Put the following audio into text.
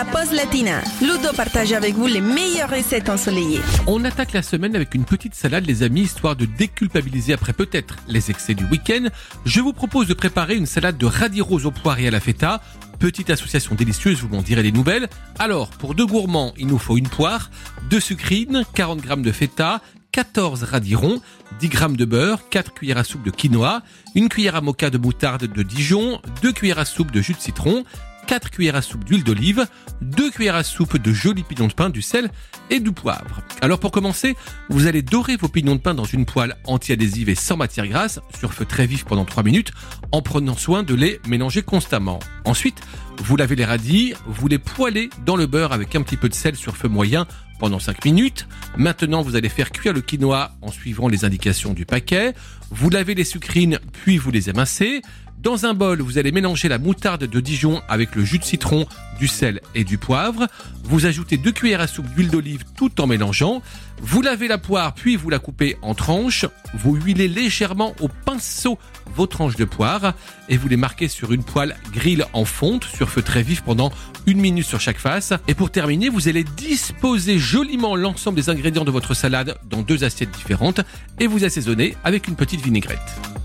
la pause latina. Ludo partage avec vous les meilleures recettes ensoleillées. On attaque la semaine avec une petite salade, les amis, histoire de déculpabiliser après peut-être les excès du week-end. Je vous propose de préparer une salade de radis rose au poire et à la feta. Petite association délicieuse, vous m'en direz des nouvelles. Alors, pour deux gourmands, il nous faut une poire, deux sucrines, 40 g de feta, 14 radirons, 10 g de beurre, 4 cuillères à soupe de quinoa, une cuillère à mocha de moutarde de Dijon, 2 cuillères à soupe de jus de citron, 4 cuillères à soupe d'huile d'olive, 2 cuillères à soupe de jolis pignons de pain, du sel et du poivre. Alors pour commencer, vous allez dorer vos pignons de pain dans une poêle anti-adhésive et sans matière grasse, sur feu très vif pendant 3 minutes, en prenant soin de les mélanger constamment. Ensuite, vous lavez les radis, vous les poêlez dans le beurre avec un petit peu de sel sur feu moyen pendant 5 minutes. Maintenant, vous allez faire cuire le quinoa en suivant les indications du paquet. Vous lavez les sucrines, puis vous les émincez. Dans un bol, vous allez mélanger la moutarde de Dijon avec le jus de citron, du sel et du poivre. Vous ajoutez deux cuillères à soupe d'huile d'olive tout en mélangeant. Vous lavez la poire puis vous la coupez en tranches. Vous huilez légèrement au pinceau vos tranches de poire et vous les marquez sur une poêle grill en fonte sur feu très vif pendant une minute sur chaque face. Et pour terminer, vous allez disposer joliment l'ensemble des ingrédients de votre salade dans deux assiettes différentes et vous assaisonnez avec une petite vinaigrette.